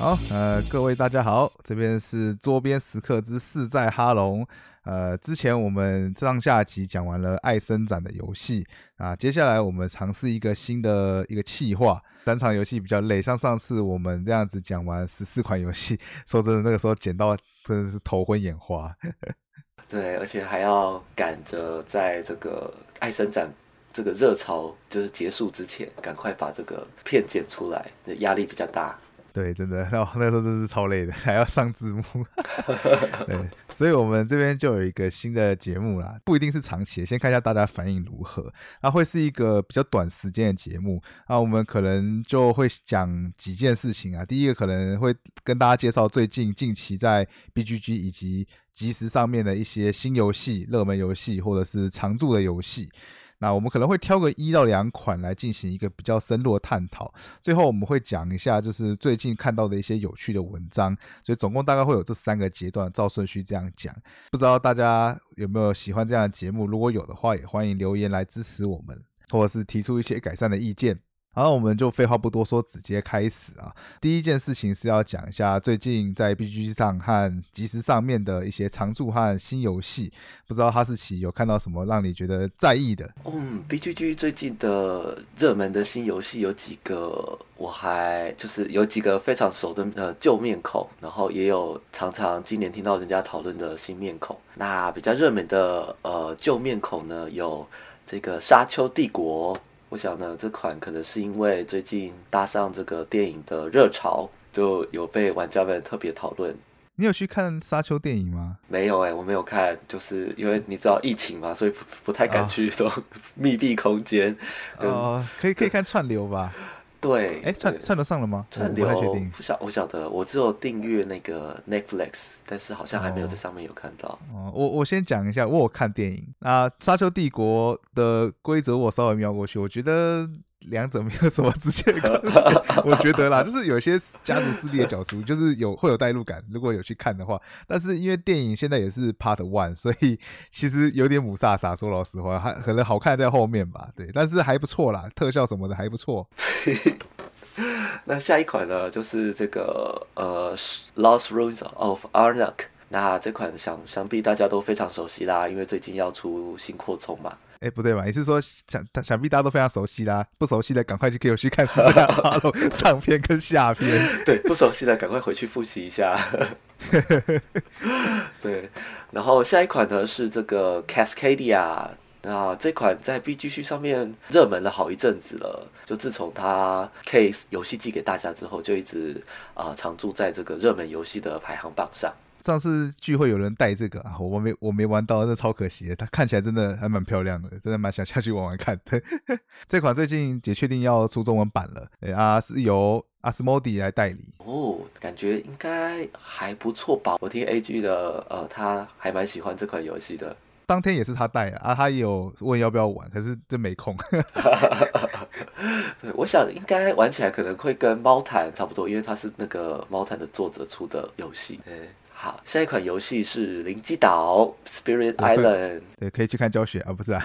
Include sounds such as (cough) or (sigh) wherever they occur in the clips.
好，呃，各位大家好，这边是桌边时刻之四在哈龙。呃，之前我们上下集讲完了爱生展的游戏啊，接下来我们尝试一个新的一个企划。三场游戏比较累，像上次我们这样子讲完十四款游戏，(laughs) 说真的，那个时候剪到真的是头昏眼花。对，而且还要赶着在这个爱生展这个热潮就是结束之前，赶快把这个片剪出来，压力比较大。对，真的，(laughs) 然后那时候真是超累的，还要上字幕。(laughs) 对，所以我们这边就有一个新的节目啦，不一定是长期，先看一下大家反应如何。那会是一个比较短时间的节目，那我们可能就会讲几件事情啊。第一个可能会跟大家介绍最近近期在 BGG 以及即时上面的一些新游戏、热门游戏或者是常驻的游戏。那我们可能会挑个一到两款来进行一个比较深入的探讨，最后我们会讲一下就是最近看到的一些有趣的文章，所以总共大概会有这三个阶段，照顺序这样讲。不知道大家有没有喜欢这样的节目？如果有的话，也欢迎留言来支持我们，或者是提出一些改善的意见。好，我们就废话不多说，直接开始啊！第一件事情是要讲一下最近在 BGG 上和即时上面的一些常驻和新游戏，不知道哈士奇有看到什么让你觉得在意的？嗯，B G G 最近的热门的新游戏有几个，我还就是有几个非常熟的呃旧面孔，然后也有常常今年听到人家讨论的新面孔。那比较热门的呃旧面孔呢，有这个沙丘帝国。我想呢，这款可能是因为最近搭上这个电影的热潮，就有被玩家们特别讨论。你有去看沙丘电影吗？没有哎，我没有看，就是因为你知道疫情嘛，所以不不太敢去这种 (laughs) 密闭空间。哦，可以可以看串流吧。对，哎，串串得上了吗？串流不晓我晓得，我只有订阅那个 Netflix，但是好像还没有在上面有看到。哦，我我先讲一下，我有看电影。啊《沙丘帝国》的规则我稍微瞄过去，我觉得。两者没有什么直接的关系，(laughs) 我觉得啦，就是有些家族势力的角逐，就是有会有代入感。如果有去看的话，但是因为电影现在也是 Part One，所以其实有点母萨萨。说老实话，还可能好看在后面吧。对，但是还不错啦，特效什么的还不错。(laughs) 那下一款呢，就是这个呃《Lost Ruins of Arnak》。那这款想想必大家都非常熟悉啦，因为最近要出新扩充嘛。哎，不对吧？你是说想想必大家都非常熟悉啦？不熟悉的赶快去给我去看《十三哈喽》上篇跟下篇。(laughs) 对，不熟悉的赶快回去复习一下。(laughs) 对，然后下一款呢是这个 Cascadia，那这款在 BGC 上面热门了好一阵子了。就自从它 Case 游戏寄给大家之后，就一直啊常驻在这个热门游戏的排行榜上。上次聚会有人带这个啊，我没我没玩到，那超可惜的。它看起来真的还蛮漂亮的，真的蛮想下去玩玩看。(laughs) 这款最近也确定要出中文版了，啊，是由阿斯莫迪来代理。哦，感觉应该还不错吧？我听 A G 的，呃，他还蛮喜欢这款游戏的。当天也是他带的啊，他也有问要不要玩，可是真没空。(laughs) 对，我想应该玩起来可能会跟猫坦差不多，因为它是那个猫坦的作者出的游戏。对。好，下一款游戏是《灵机岛》（Spirit (laughs) Island）。对，可以去看教学啊，不是啊。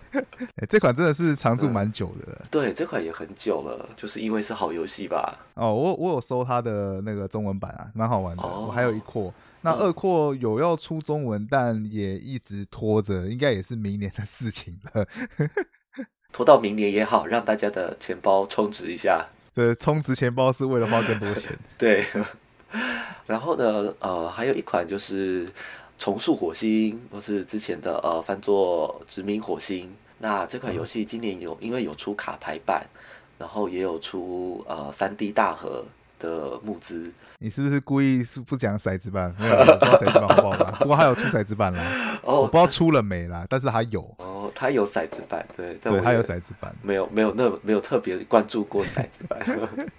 (laughs) 这款真的是常驻蛮久的了。对，这款也很久了，就是因为是好游戏吧。哦，我我有搜它的那个中文版啊，蛮好玩的。我还有一扩，那二扩有要出中文，但也一直拖着，应该也是明年的事情了。(laughs) 拖到明年也好，让大家的钱包充值一下。对，充值钱包是为了花更多钱。对。(laughs) 然后呢，呃，还有一款就是重塑火星，或是之前的呃翻作殖民火星。那这款游戏今年有因为有出卡牌版，然后也有出呃三 D 大盒的募资。你是不是故意是不讲骰子版？没有，不知道骰子版好不好玩。不过还有出骰子版啦，(laughs) 我不知道出了没啦，但是还有。哦，它有骰子版，对，对，它有骰子版。没有，没有，那没有特别关注过骰子版。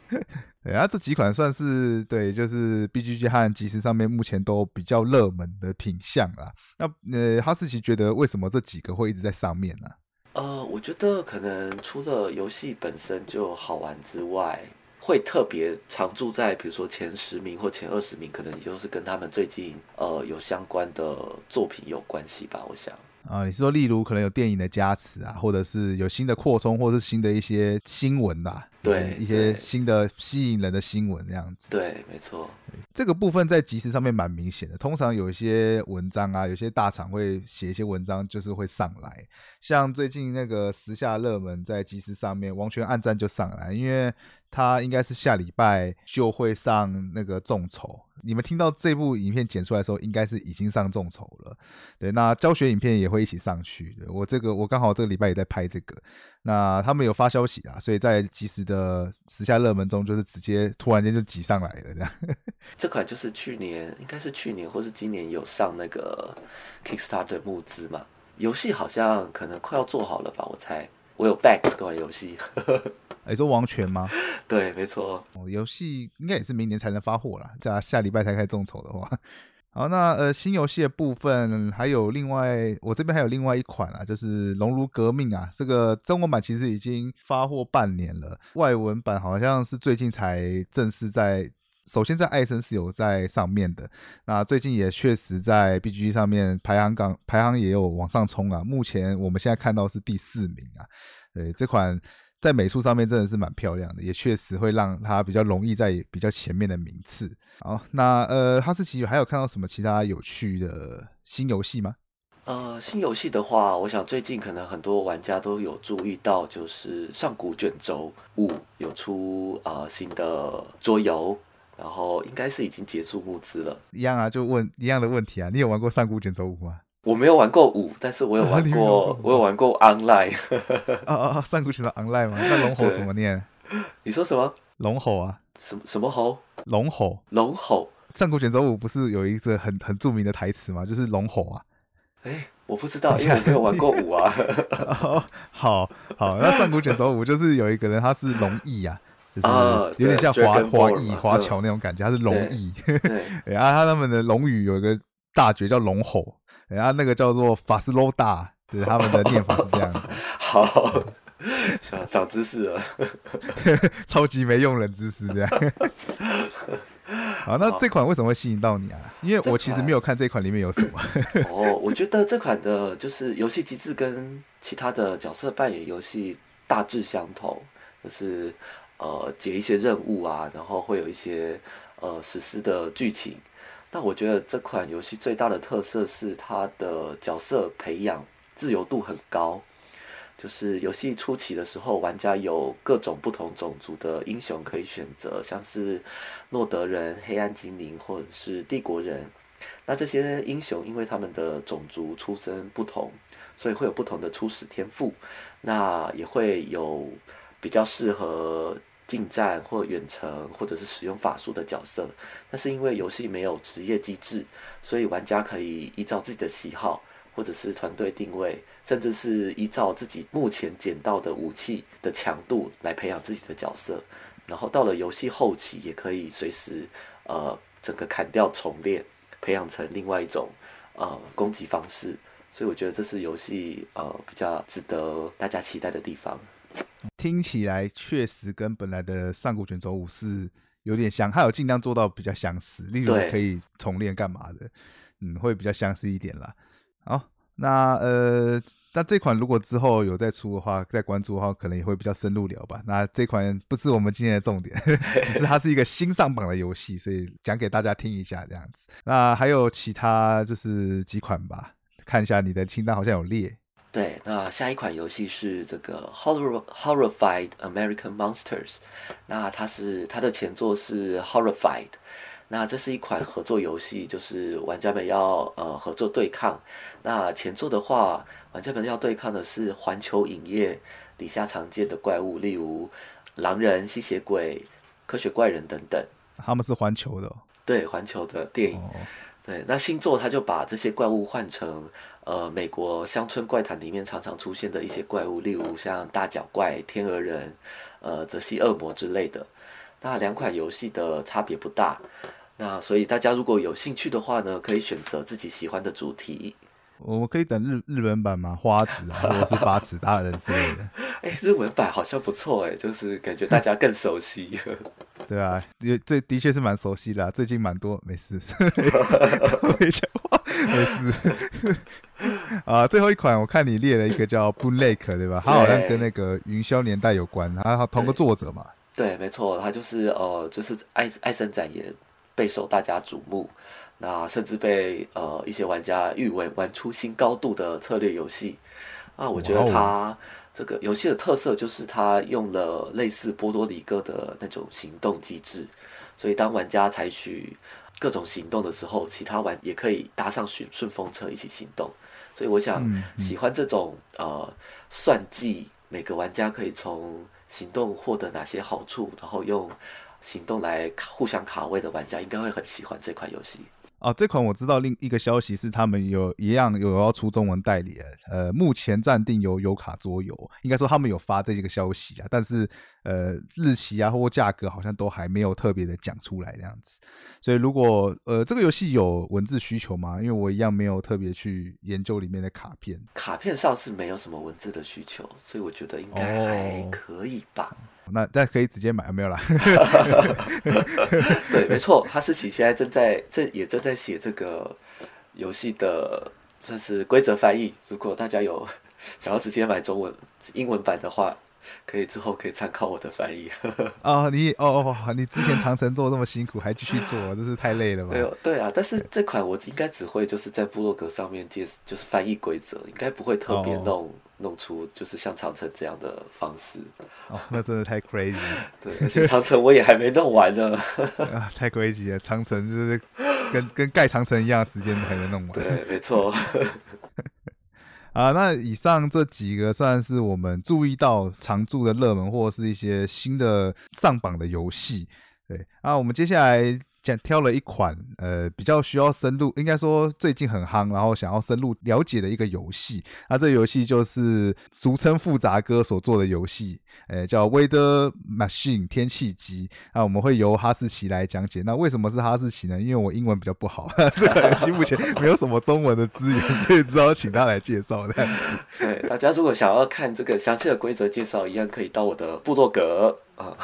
(laughs) 对啊，这几款算是对，就是 B G G 和即时上面目前都比较热门的品相啦。那呃，哈士奇觉得为什么这几个会一直在上面呢？呃，我觉得可能除了游戏本身就好玩之外。会特别常驻在，比如说前十名或前二十名，可能也就是跟他们最近呃有相关的作品有关系吧。我想，啊，你是说例如可能有电影的加持啊，或者是有新的扩充，或是新的一些新闻呐、对一些新的吸引人的新闻这样子。对，没错，这个部分在即时上面蛮明显的。通常有一些文章啊，有些大厂会写一些文章，就是会上来。像最近那个时下热门在即时上面，王权暗战就上来，因为他应该是下礼拜就会上那个众筹。你们听到这部影片剪出来的时候，应该是已经上众筹了。对，那教学影片也会一起上去。我这个，我刚好这个礼拜也在拍这个。那他们有发消息啊，所以在即时的时下热门中，就是直接突然间就挤上来了，这样。这款就是去年应该是去年或是今年有上那个 Kickstarter 募资嘛，游戏好像可能快要做好了吧，我猜。我有 back 这款游戏，(laughs) 你说王权吗？对，没错。哦，游戏应该也是明年才能发货啦，在下礼拜才开始众筹的话。好，那呃新游戏的部分还有另外，我这边还有另外一款啊，就是《熔炉革命》啊，这个中文版其实已经发货半年了，外文版好像是最近才正式在。首先在艾森是有在上面的，那最近也确实在 BGG 上面排行榜排行也有往上冲啊。目前我们现在看到是第四名啊。对，这款在美术上面真的是蛮漂亮的，也确实会让它比较容易在比较前面的名次。好，那呃，哈士奇还有看到什么其他有趣的新游戏吗？呃，新游戏的话，我想最近可能很多玩家都有注意到，就是上古卷轴五有出啊、呃新的桌游，然后应该是已经结束募资了。一样啊，就问一样的问题啊，你有玩过上古卷轴五吗？我没有玩过五，但是我有玩过过，我有玩过 online。啊啊啊！上古卷轴 online 吗？(laughs) 那龙吼怎么念？你说什么？龙吼啊，什么什么吼？龙吼。龙吼？上古卷轴五不是有一个很很著名的台词吗？就是龙吼啊。哎，我不知道，因为我没有玩过五啊。(laughs) 哦，好好，那上古卷轴五就是有一个人他是龙翼啊，就是啊有点像对华华裔华侨那种感觉，他是龙裔。然后啊，他们的龙语有一个大绝叫龙吼，然后那个叫做法斯罗大，对，他们的念法是这样子，(laughs) 好，长知识了。(laughs) 超级没用冷知识这样。(laughs) 好，那这款为什么会吸引到你啊？因为我其实没有看这款里面有什么。哦，我觉得这款的就是游戏机制跟其他的角色扮演游戏大致相同，就是呃解一些任务啊，然后会有一些呃实施的剧情。但我觉得这款游戏最大的特色是它的角色培养自由度很高。就是游戏初期的时候，玩家有各种不同种族的英雄可以选择，像是诺德人、黑暗精灵或者是帝国人。那这些英雄因为他们的种族出身不同，所以会有不同的初始天赋，那也会有比较适合近战或远程或者是使用法术的角色。但是因为游戏没有职业机制，所以玩家可以依照自己的喜好。或者是团队定位，甚至是依照自己目前捡到的武器的强度来培养自己的角色，然后到了游戏后期，也可以随时呃整个砍掉重练，培养成另外一种呃攻击方式。所以我觉得这是游戏呃比较值得大家期待的地方。听起来确实跟本来的上古卷轴五是有点像，它有尽量做到比较相似，例如可以重练干嘛的，嗯，会比较相似一点啦。好，那呃，那这款如果之后有再出的话，再关注的话，可能也会比较深入聊吧。那这款不是我们今天的重点，(laughs) 只是它是一个新上榜的游戏，所以讲给大家听一下这样子。那还有其他就是几款吧，看一下你的清单好像有列。对，那下一款游戏是这个 Horror Horrified American Monsters，那它是它的前作是 Horrified，那这是一款合作游戏，就是玩家们要呃合作对抗。那前作的话，玩家们要对抗的是环球影业底下常见的怪物，例如狼人、吸血鬼、科学怪人等等。他们是环球的、哦，对，环球的电影。哦对，那星座他就把这些怪物换成呃美国乡村怪谈里面常常出现的一些怪物，例如像大脚怪、天鹅人、呃泽西恶魔之类的。那两款游戏的差别不大，那所以大家如果有兴趣的话呢，可以选择自己喜欢的主题。我们可以等日日本版吗？花子啊，或者是八尺大人之类的，(laughs) 哎，日文版好像不错哎，就是感觉大家更熟悉。(laughs) 对啊，也这的确是蛮熟悉的啊、最近蛮多，没事，(laughs) 没讲话，没事。(laughs) 啊，最后一款我看你列了一个叫 Boon Lake，对吧？它好像跟那个云霄年代有关，它同个作者嘛。对，没错，它就是呃，就是艾艾森展也备受大家瞩目，那甚至被呃一些玩家誉为玩出新高度的策略游戏。啊，我觉得它这个游戏的特色就是它用了类似波多黎各的那种行动机制，所以当玩家采取各种行动的时候，其他玩也可以搭上顺顺风车一起行动。所以我想喜欢这种呃算计每个玩家可以从行动获得哪些好处，然后用行动来互相卡位的玩家，应该会很喜欢这款游戏。哦，这款我知道。另一个消息是，他们有一样有要出中文代理，呃，目前暂定有有卡桌游，应该说他们有发这个消息啊，但是呃，日期啊或价格好像都还没有特别的讲出来这样子。所以如果呃这个游戏有文字需求吗？因为我一样没有特别去研究里面的卡片，卡片上是没有什么文字的需求，所以我觉得应该还可以吧。那那可以直接买没有啦？(laughs) 对，没错，哈士奇现在正在正也正在写这个游戏的算是规则翻译。如果大家有 (laughs) 想要直接买中文英文版的话。可以之后可以参考我的翻译 (laughs) 哦，你哦哦，你之前长城做这么辛苦，还继续做，真是太累了吧？没有，对啊，但是这款我应该只会就是在部落格上面介，就是翻译规则，应该不会特别弄弄出就是像长城这样的方式。哦，那真的太 crazy。对，而且长城我也还没弄完呢。啊，太 crazy 了，长城就是跟跟盖长城一样时间才能弄完。对，没错。(laughs) 啊，那以上这几个算是我们注意到常驻的热门，或是一些新的上榜的游戏。对，啊，我们接下来。挑了一款呃比较需要深入，应该说最近很夯，然后想要深入了解的一个游戏。那这游戏就是俗称复杂哥所做的游戏，呃叫 Weather Machine 天气机。那我们会由哈士奇来讲解。那为什么是哈士奇呢？因为我英文比较不好，(laughs) 这个游戏目前没有什么中文的资源，(laughs) 所以只好请他来介绍这样子。对，大家如果想要看这个详细的规则介绍，一样可以到我的部落格啊。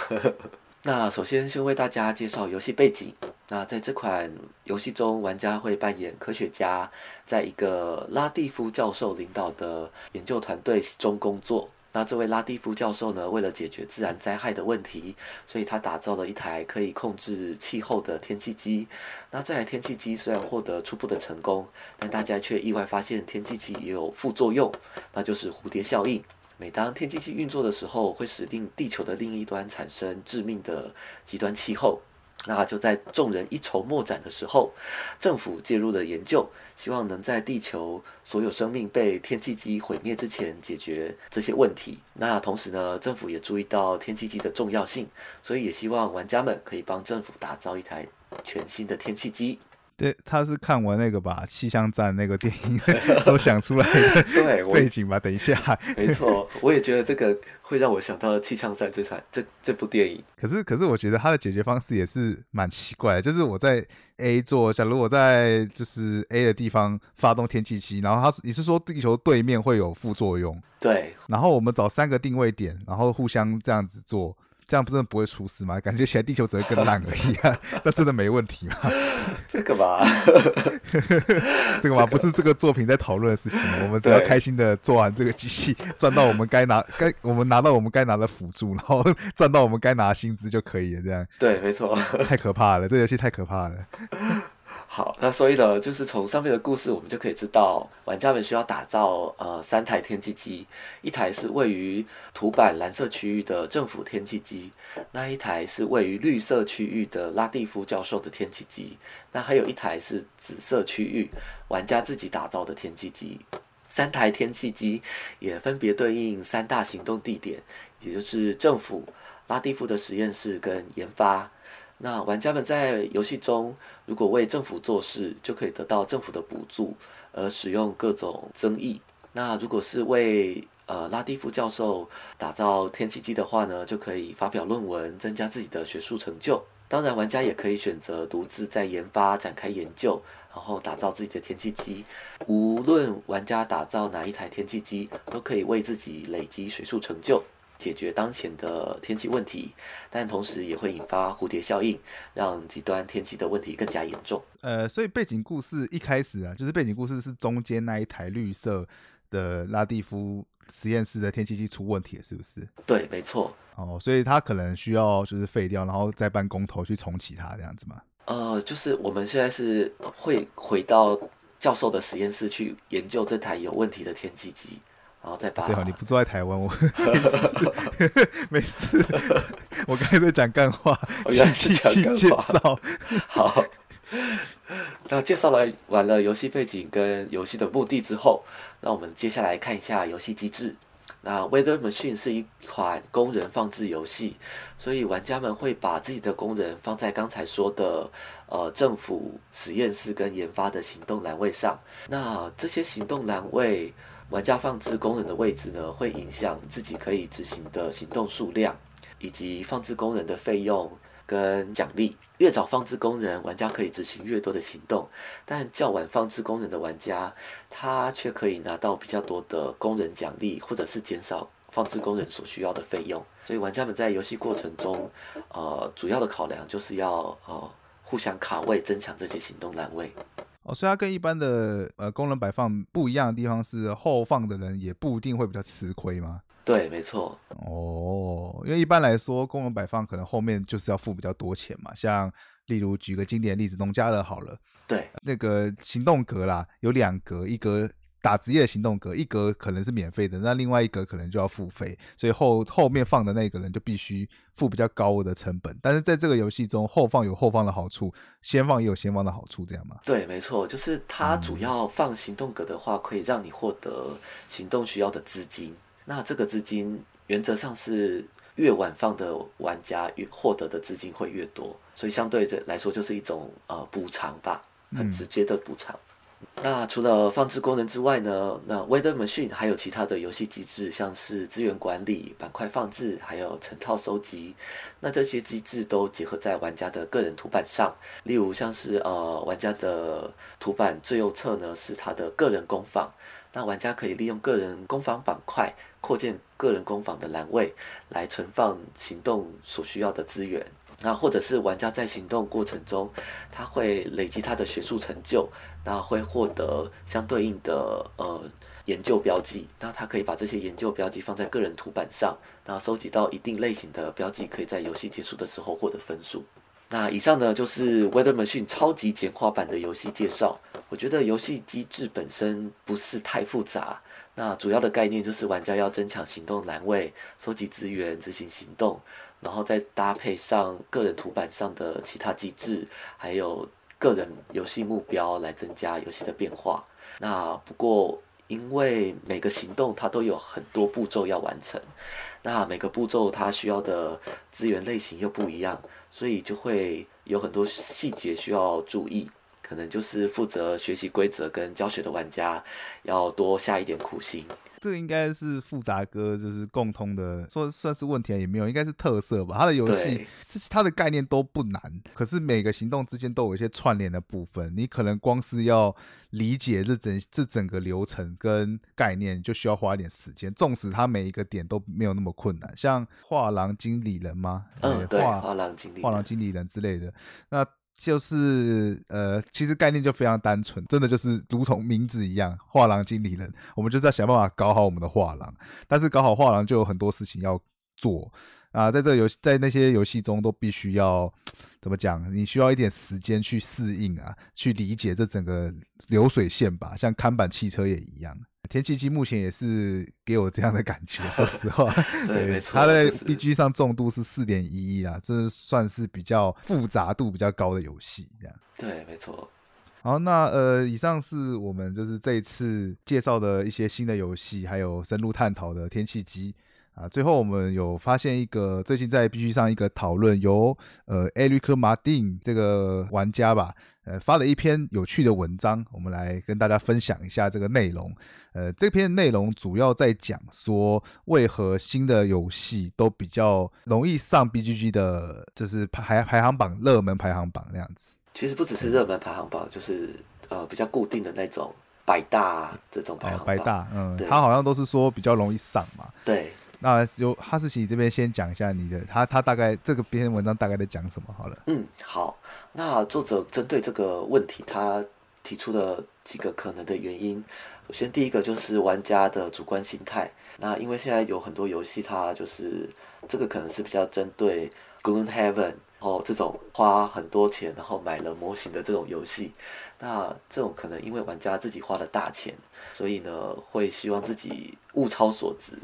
那首先先为大家介绍游戏背景。那在这款游戏中，玩家会扮演科学家，在一个拉蒂夫教授领导的研究团队中工作。那这位拉蒂夫教授呢，为了解决自然灾害的问题，所以他打造了一台可以控制气候的天气机。那这台天气机虽然获得初步的成功，但大家却意外发现天气机也有副作用，那就是蝴蝶效应。每当天气机运作的时候，会使令地球的另一端产生致命的极端气候。那就在众人一筹莫展的时候，政府介入了研究，希望能在地球所有生命被天气机毁灭之前解决这些问题。那同时呢，政府也注意到天气机的重要性，所以也希望玩家们可以帮政府打造一台全新的天气机。对，他是看完那个吧，气象站那个电影 (laughs) 都想出来的 (laughs) 对背景吧。等一下，没错，我也觉得这个会让我想到气象站这场这这部电影。可是，可是我觉得他的解决方式也是蛮奇怪的，就是我在 A 座，假如我在就是 A 的地方发动天气机，然后他你是说地球对面会有副作用？对，然后我们找三个定位点，然后互相这样子做。这样不是不会出事吗？感觉起来地球只会更烂而已啊！(laughs) 那真的没问题吗？这个吧，(laughs) 这个嘛，不是这个作品在讨论的事情。我们只要开心的做完这个机器，赚到我们该拿该我们拿到我们该拿的辅助，然后赚到我们该拿的薪资就可以了。这样对，没错。太可怕了，这游戏太可怕了。好，那所以呢，就是从上面的故事，我们就可以知道，玩家们需要打造呃三台天气机，一台是位于图板蓝色区域的政府天气机，那一台是位于绿色区域的拉蒂夫教授的天气机，那还有一台是紫色区域玩家自己打造的天气机。三台天气机也分别对应三大行动地点，也就是政府、拉蒂夫的实验室跟研发。那玩家们在游戏中，如果为政府做事，就可以得到政府的补助，而使用各种增益。那如果是为呃拉蒂夫教授打造天气机的话呢，就可以发表论文，增加自己的学术成就。当然，玩家也可以选择独自在研发展开研究，然后打造自己的天气机。无论玩家打造哪一台天气机，都可以为自己累积学术成就。解决当前的天气问题，但同时也会引发蝴蝶效应，让极端天气的问题更加严重。呃，所以背景故事一开始啊，就是背景故事是中间那一台绿色的拉蒂夫实验室的天气机出问题了，是不是？对，没错。哦，所以它可能需要就是废掉，然后再办公投去重启它这样子吗？呃，就是我们现在是会回到教授的实验室去研究这台有问题的天气机，然后再把。对啊，你不住在台湾，我 (laughs) 没事，没事。我刚才在讲干话，继续介绍。(laughs) 好，那介绍了完了游戏背景跟游戏的目的之后，那我们接下来看一下游戏机制。那 Weather Machine 是一款工人放置游戏，所以玩家们会把自己的工人放在刚才说的呃政府实验室跟研发的行动栏位上。那这些行动栏位，玩家放置工人的位置呢，会影响自己可以执行的行动数量，以及放置工人的费用。跟奖励，越早放置工人，玩家可以执行越多的行动；但较晚放置工人的玩家，他却可以拿到比较多的工人奖励，或者是减少放置工人所需要的费用。所以玩家们在游戏过程中，呃，主要的考量就是要呃互相卡位，增强这些行动栏位。哦，所以它跟一般的呃功能摆放不一样的地方是，后放的人也不一定会比较吃亏吗？对，没错。哦，因为一般来说，功能摆放可能后面就是要付比较多钱嘛。像例如举个经典例子，农家乐好了，对，那个行动格啦，有两格，一格打职业行动格，一格可能是免费的，那另外一格可能就要付费，所以后后面放的那个人就必须付比较高的成本。但是在这个游戏中，后放有后放的好处，先放也有先放的好处，这样吗？对，没错，就是它主要放行动格的话，可以让你获得行动需要的资金。那这个资金原则上是越晚放的玩家越获得的资金会越多，所以相对这来说就是一种呃补偿吧，很直接的补偿。那除了放置功能之外呢，那 Weather Machine 还有其他的游戏机制，像是资源管理、板块放置，还有成套收集。那这些机制都结合在玩家的个人图板上，例如像是呃玩家的图板最右侧呢是他的个人工坊。那玩家可以利用个人工坊板块扩建个人工坊的栏位，来存放行动所需要的资源。那或者是玩家在行动过程中，他会累积他的学术成就，那会获得相对应的呃研究标记。那他可以把这些研究标记放在个人图板上，然后收集到一定类型的标记，可以在游戏结束的时候获得分数。那以上呢就是 Weather Machine 超级简化版的游戏介绍。我觉得游戏机制本身不是太复杂，那主要的概念就是玩家要增强行动栏位、收集资源、执行行动，然后再搭配上个人图板上的其他机制，还有个人游戏目标来增加游戏的变化。那不过因为每个行动它都有很多步骤要完成，那每个步骤它需要的资源类型又不一样。所以就会有很多细节需要注意，可能就是负责学习规则跟教学的玩家要多下一点苦心。这个应该是复杂哥就是共通的，说算是问题也没有，应该是特色吧。他的游戏是它的概念都不难，可是每个行动之间都有一些串联的部分，你可能光是要理解这整这整个流程跟概念，就需要花一点时间。纵使他每一个点都没有那么困难，像画廊经理人吗？嗯，对，画廊经理，画廊经理人之类的，那。就是呃，其实概念就非常单纯，真的就是如同名字一样，画廊经理人，我们就是要想办法搞好我们的画廊。但是搞好画廊就有很多事情要做啊，在这个游戏，在那些游戏中都必须要怎么讲？你需要一点时间去适应啊，去理解这整个流水线吧。像看板汽车也一样。天气机目前也是给我这样的感觉，说实话，对，没错它的 B G 上重度是四点一一啊，这算是比较复杂度比较高的游戏，这样。对，没错。好，那呃，以上是我们就是这一次介绍的一些新的游戏，还有深入探讨的天气机。啊，最后我们有发现一个最近在 B G 上一个讨论，由呃 Eric Martin 这个玩家吧，呃发了一篇有趣的文章，我们来跟大家分享一下这个内容。呃，这篇内容主要在讲说，为何新的游戏都比较容易上 B G G 的，就是排排行榜热门排行榜那样子。其实不只是热门排行榜，就是呃比较固定的那种百大这种排行榜。百大，嗯，他好像都是说比较容易上嘛。对。那就哈士奇这边先讲一下你的，他他大概这个篇文章大概在讲什么好了。嗯，好，那作者针对这个问题，他提出了几个可能的原因。首先，第一个就是玩家的主观心态。那因为现在有很多游戏，它就是这个可能是比较针对 Gloomhaven 哦这种花很多钱然后买了模型的这种游戏。那这种可能因为玩家自己花了大钱，所以呢会希望自己物超所值，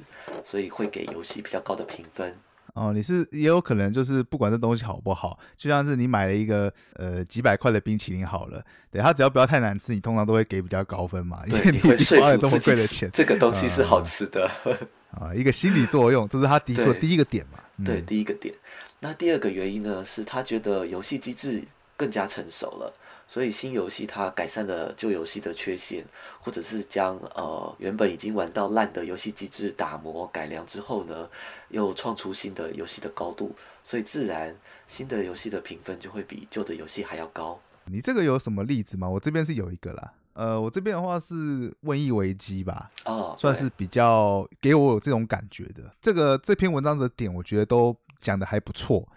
所以会给游戏比较高的评分。哦，你是也有可能就是不管这东西好不好，就像是你买了一个呃几百块的冰淇淋好了，对它只要不要太难吃，你通常都会给比较高分嘛，因为你花了这么贵的钱，这个东西是好吃的 (laughs) 啊，一个心理作用，这是他提出的第一个点嘛。对，第一个点。那第二个原因呢，是他觉得游戏机制更加成熟了。所以新游戏它改善了旧游戏的缺陷，或者是将呃原本已经玩到烂的游戏机制打磨改良之后呢，又创出新的游戏的高度，所以自然新的游戏的评分就会比旧的游戏还要高。你这个有什么例子吗？我这边是有一个啦，呃，我这边的话是《瘟疫危机》吧，哦，算是比较给我有这种感觉的。这个这篇文章的点，我觉得都讲的还不错，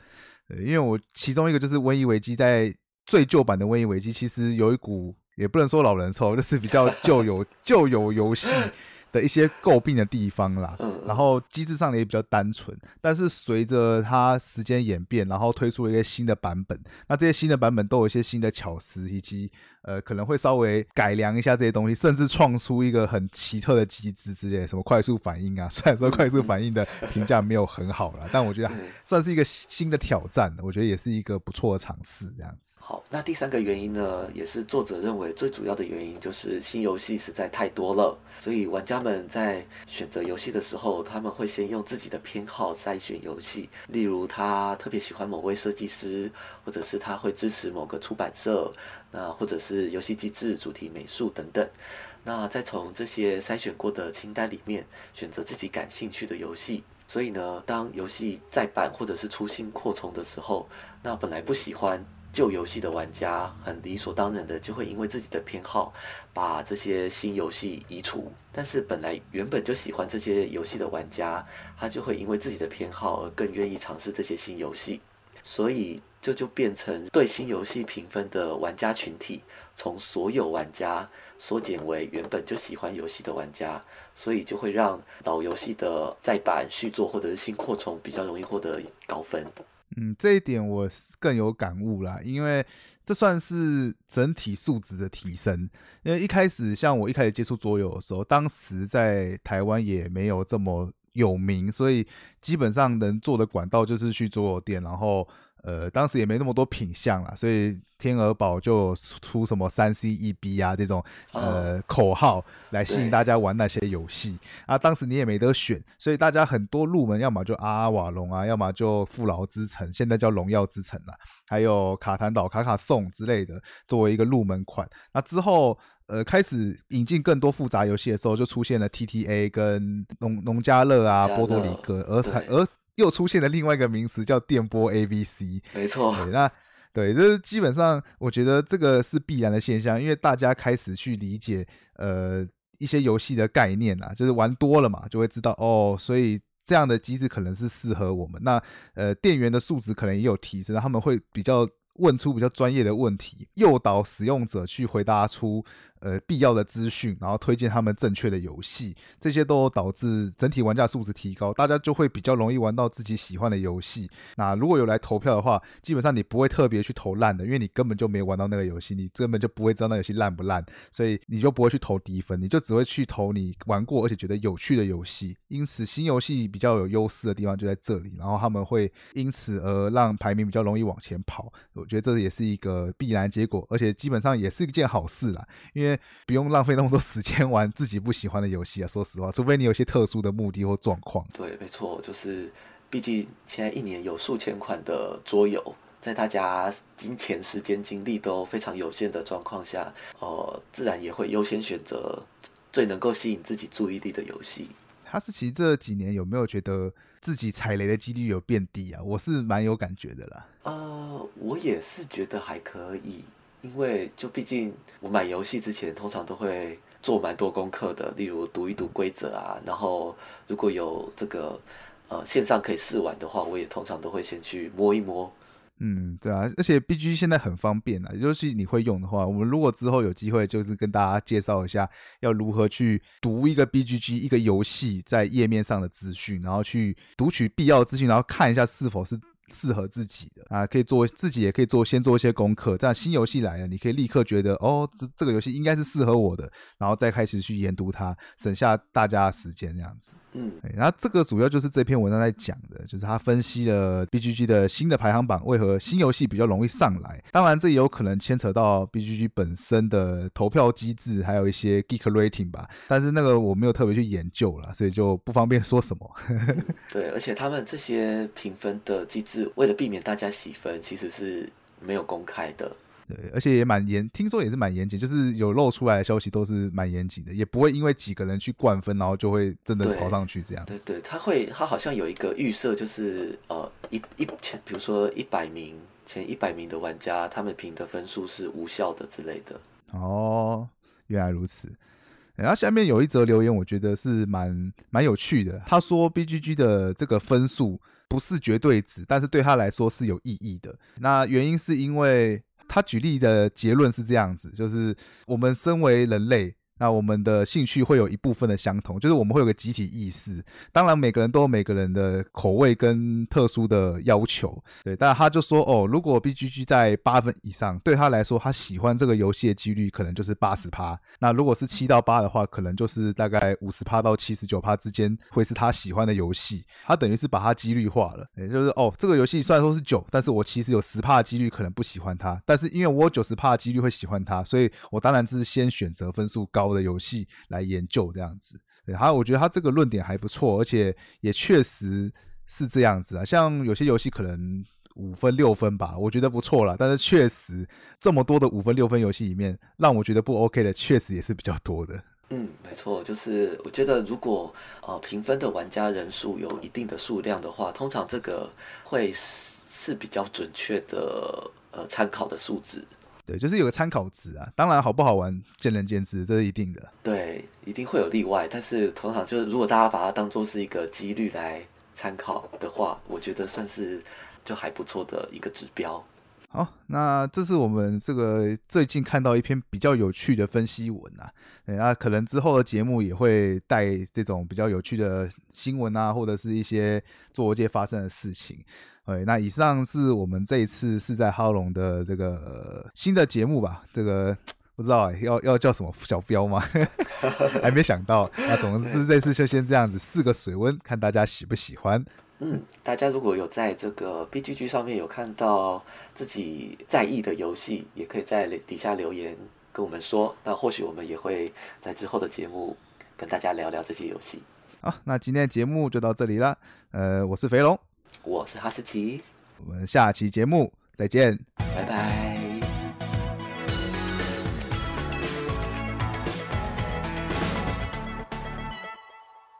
因为我其中一个就是《瘟疫危机》在。最旧版的《瘟疫危机》其实有一股也不能说老人臭，就是比较旧有 (laughs) 旧有游戏的一些诟病的地方啦。然后机制上也比较单纯，但是随着它时间演变，然后推出了一些新的版本，那这些新的版本都有一些新的巧思以及。呃，可能会稍微改良一下这些东西，甚至创出一个很奇特的机制之类，什么快速反应啊。(laughs) 虽然说快速反应的评价没有很好了，但我觉得算是一个新的挑战，我觉得也是一个不错的尝试。这样子。好，那第三个原因呢，也是作者认为最主要的原因，就是新游戏实在太多了，所以玩家们在选择游戏的时候，他们会先用自己的偏好筛选游戏，例如他特别喜欢某位设计师，或者是他会支持某个出版社。那或者是游戏机制、主题、美术等等，那再从这些筛选过的清单里面选择自己感兴趣的游戏。所以呢，当游戏再版或者是出新扩充的时候，那本来不喜欢旧游戏的玩家，很理所当然的就会因为自己的偏好，把这些新游戏移除。但是本来原本就喜欢这些游戏的玩家，他就会因为自己的偏好而更愿意尝试这些新游戏。所以。这就变成对新游戏评分的玩家群体，从所有玩家缩减为原本就喜欢游戏的玩家，所以就会让老游戏的再版、续作或者是新扩充比较容易获得高分。嗯，这一点我更有感悟啦，因为这算是整体素质的提升。因为一开始像我一开始接触桌游的时候，当时在台湾也没有这么有名，所以基本上能做的管道就是去桌游店，然后。呃，当时也没那么多品相啦，所以天鹅堡就出什么三 C 一 B 啊这种呃口号来吸引大家玩那些游戏啊。当时你也没得选，所以大家很多入门，要么就阿阿瓦隆啊，要么就富饶之城，现在叫荣耀之城了，还有卡坦岛卡卡颂之类的作为一个入门款。那之后呃开始引进更多复杂游戏的时候，就出现了 TTA 跟农农家乐啊、波多黎各，而而。又出现了另外一个名词，叫电波 ABC。没错，那对，就是基本上，我觉得这个是必然的现象，因为大家开始去理解呃一些游戏的概念啦，就是玩多了嘛，就会知道哦，所以这样的机制可能是适合我们。那呃，店员的素质可能也有提升，他们会比较问出比较专业的问题，诱导使用者去回答出。呃，必要的资讯，然后推荐他们正确的游戏，这些都导致整体玩家素质提高，大家就会比较容易玩到自己喜欢的游戏。那如果有来投票的话，基本上你不会特别去投烂的，因为你根本就没玩到那个游戏，你根本就不会知道那游戏烂不烂，所以你就不会去投低分，你就只会去投你玩过而且觉得有趣的游戏。因此，新游戏比较有优势的地方就在这里，然后他们会因此而让排名比较容易往前跑。我觉得这也是一个必然结果，而且基本上也是一件好事啦，因为。不用浪费那么多时间玩自己不喜欢的游戏啊！说实话，除非你有些特殊的目的或状况。对，没错，就是毕竟现在一年有数千款的桌游，在大家金钱、时间、精力都非常有限的状况下，呃，自然也会优先选择最能够吸引自己注意力的游戏。哈士奇这几年有没有觉得自己踩雷的几率有变低啊？我是蛮有感觉的啦。呃，我也是觉得还可以。因为就毕竟我买游戏之前，通常都会做蛮多功课的，例如读一读规则啊，然后如果有这个呃线上可以试玩的话，我也通常都会先去摸一摸。嗯，对啊，而且 B G 现在很方便啊，尤其你会用的话，我们如果之后有机会，就是跟大家介绍一下要如何去读一个 B G G 一个游戏在页面上的资讯，然后去读取必要资讯，然后看一下是否是。适合自己的啊，可以做自己也可以做，先做一些功课。这样新游戏来了，你可以立刻觉得哦，这这个游戏应该是适合我的，然后再开始去研读它，省下大家的时间这样子。嗯，然后这个主要就是这篇文章在讲的，就是他分析了 B G G 的新的排行榜为何新游戏比较容易上来。当然，这也有可能牵扯到 B G G 本身的投票机制，还有一些 Geek Rating 吧。但是那个我没有特别去研究了，所以就不方便说什么。(laughs) 对，而且他们这些评分的机制。为了避免大家洗分，其实是没有公开的。对，而且也蛮严，听说也是蛮严谨，就是有露出来的消息都是蛮严谨的，也不会因为几个人去灌分，然后就会真的跑上去这样。对对，他会，他好像有一个预设，就是呃一一前，比如说一百名前一百名的玩家，他们评的分数是无效的之类的。哦，原来如此。然后下面有一则留言，我觉得是蛮蛮有趣的。他说，B G G 的这个分数。不是绝对值，但是对他来说是有意义的。那原因是因为他举例的结论是这样子，就是我们身为人类。那我们的兴趣会有一部分的相同，就是我们会有个集体意识。当然，每个人都有每个人的口味跟特殊的要求。对，但他就说，哦，如果 B G G 在八分以上，对他来说，他喜欢这个游戏的几率可能就是八十趴。那如果是七到八的话，可能就是大概五十趴到七十九趴之间会是他喜欢的游戏。他等于是把它几率化了，也就是哦，这个游戏虽然说是九，但是我其实有十趴的几率可能不喜欢它。但是因为我有九十趴的几率会喜欢它，所以我当然是先选择分数高。的游戏来研究这样子，对他，我觉得他这个论点还不错，而且也确实是这样子啊。像有些游戏可能五分六分吧，我觉得不错了。但是确实这么多的五分六分游戏里面，让我觉得不 OK 的，确实也是比较多的。嗯，没错，就是我觉得如果呃评分的玩家人数有一定的数量的话，通常这个会是比较准确的呃参考的数值。对，就是有个参考值啊。当然，好不好玩见仁见智，这是一定的。对，一定会有例外。但是通常就是，如果大家把它当做是一个几率来参考的话，我觉得算是就还不错的一个指标。好，那这是我们这个最近看到一篇比较有趣的分析文啊。那可能之后的节目也会带这种比较有趣的新闻啊，或者是一些做界发生的事情。哎，那以上是我们这一次是在哈龙的这个新的节目吧？这个不知道要要叫什么小标吗？(laughs) 还没想到。那总之这次就先这样子，四个水温，看大家喜不喜欢。嗯，大家如果有在这个 B G G 上面有看到自己在意的游戏，也可以在底下留言跟我们说。那或许我们也会在之后的节目跟大家聊聊这些游戏。好，那今天的节目就到这里了。呃，我是肥龙。我是哈士奇，我们下期节目再见，拜拜。